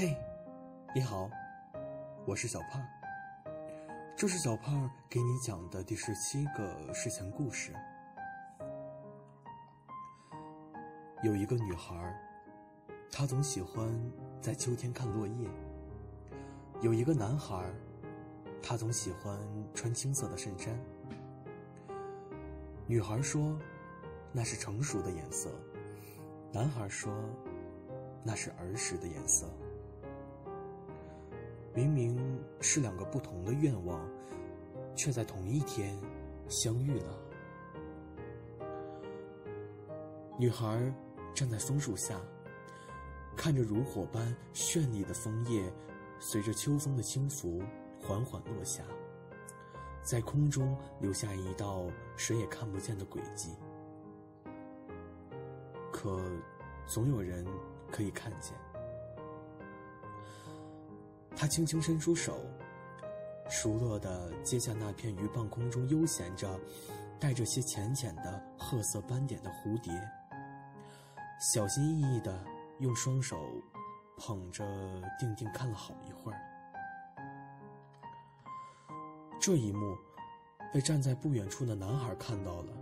嘿，你好，我是小胖。这是小胖给你讲的第十七个睡前故事。有一个女孩，她总喜欢在秋天看落叶。有一个男孩，他总喜欢穿青色的衬衫。女孩说，那是成熟的颜色；男孩说，那是儿时的颜色。明明是两个不同的愿望，却在同一天相遇了。女孩站在枫树下，看着如火般绚丽的枫叶，随着秋风的轻拂缓缓落下，在空中留下一道谁也看不见的轨迹。可，总有人可以看见。他轻轻伸出手，熟络地接下那片于半空中悠闲着、带着些浅浅的褐色斑点的蝴蝶，小心翼翼地用双手捧着，定定看了好一会儿。这一幕被站在不远处的男孩看到了，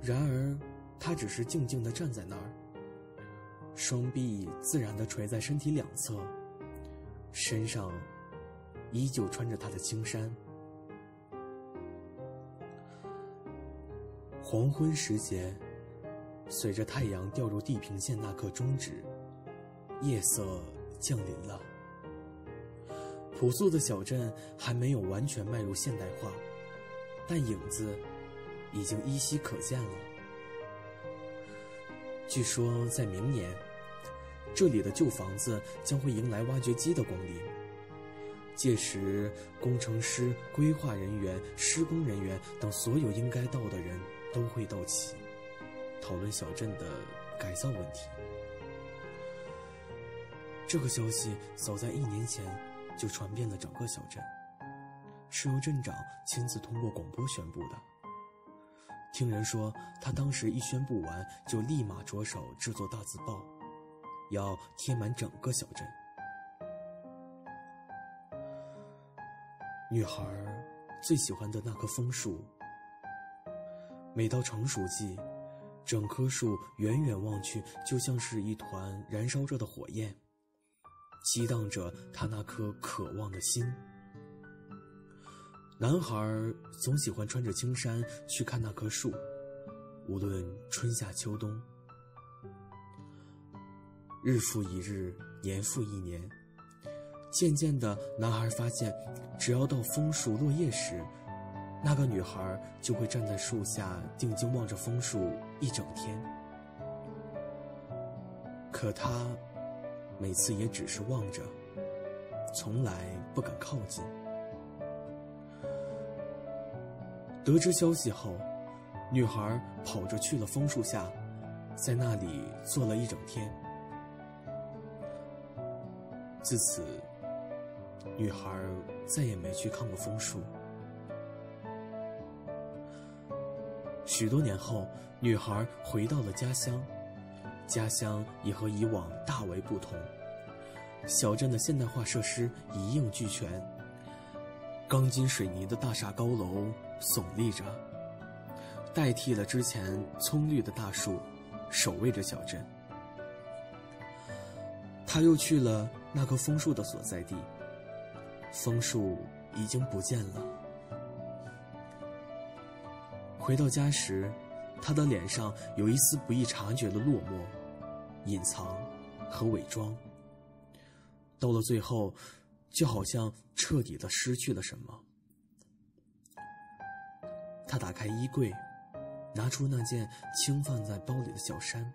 然而他只是静静地站在那儿，双臂自然地垂在身体两侧。身上依旧穿着他的青衫。黄昏时节，随着太阳掉入地平线那刻终止，夜色降临了。朴素的小镇还没有完全迈入现代化，但影子已经依稀可见了。据说在明年。这里的旧房子将会迎来挖掘机的光临，届时，工程师、规划人员、施工人员等所有应该到的人都会到齐，讨论小镇的改造问题。这个消息早在一年前就传遍了整个小镇，是由镇长亲自通过广播宣布的。听人说，他当时一宣布完，就立马着手制作大字报。要贴满整个小镇。女孩最喜欢的那棵枫树，每到成熟季，整棵树远远望去就像是一团燃烧着的火焰，激荡着她那颗渴望的心。男孩总喜欢穿着青衫去看那棵树，无论春夏秋冬。日复一日，年复一年，渐渐的，男孩发现，只要到枫树落叶时，那个女孩就会站在树下，定睛望着枫树一整天。可他每次也只是望着，从来不敢靠近。得知消息后，女孩跑着去了枫树下，在那里坐了一整天。自此，女孩再也没去看过枫树。许多年后，女孩回到了家乡，家乡已和以往大为不同。小镇的现代化设施一应俱全，钢筋水泥的大厦高楼耸立着，代替了之前葱绿的大树，守卫着小镇。他又去了。那棵枫树的所在地，枫树已经不见了。回到家时，他的脸上有一丝不易察觉的落寞、隐藏和伪装。到了最后，就好像彻底的失去了什么。他打开衣柜，拿出那件轻放在包里的小衫，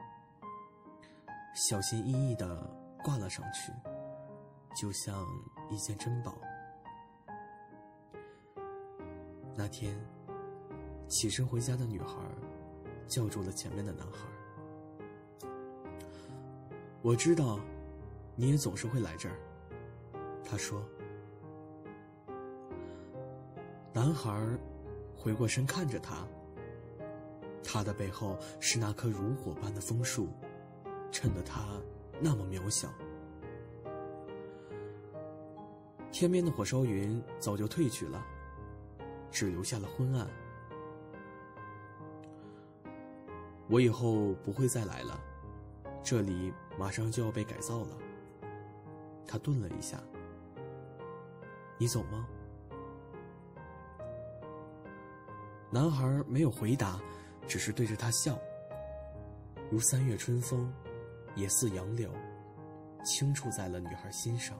小心翼翼的挂了上去。就像一件珍宝。那天，起身回家的女孩叫住了前面的男孩。我知道，你也总是会来这儿。他说。男孩回过身看着他。他的背后是那棵如火般的枫树，衬得他那么渺小。天边的火烧云早就退去了，只留下了昏暗。我以后不会再来了，这里马上就要被改造了。他顿了一下，你走吗？男孩没有回答，只是对着他笑，如三月春风，也似杨柳，轻触在了女孩心上。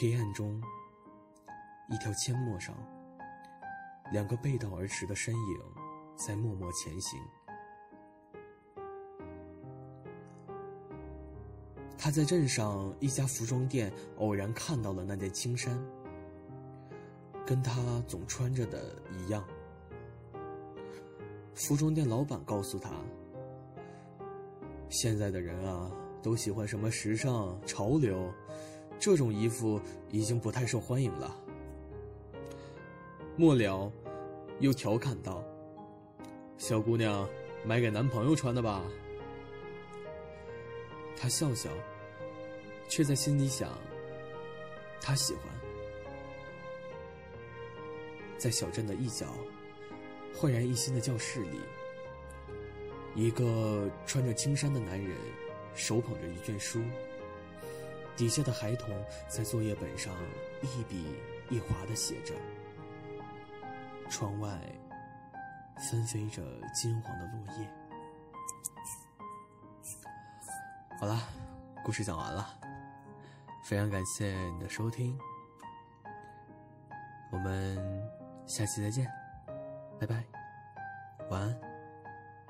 黑暗中，一条阡陌上，两个背道而驰的身影在默默前行。他在镇上一家服装店偶然看到了那件青衫，跟他总穿着的一样。服装店老板告诉他：“现在的人啊，都喜欢什么时尚潮流。”这种衣服已经不太受欢迎了。末了，又调侃道：“小姑娘，买给男朋友穿的吧？”他笑笑，却在心里想：他喜欢。在小镇的一角，焕然一新的教室里，一个穿着青衫的男人，手捧着一卷书。底下的孩童在作业本上一笔一划的写着。窗外纷飞着金黄的落叶。好了，故事讲完了，非常感谢你的收听，我们下期再见，拜拜，晚安。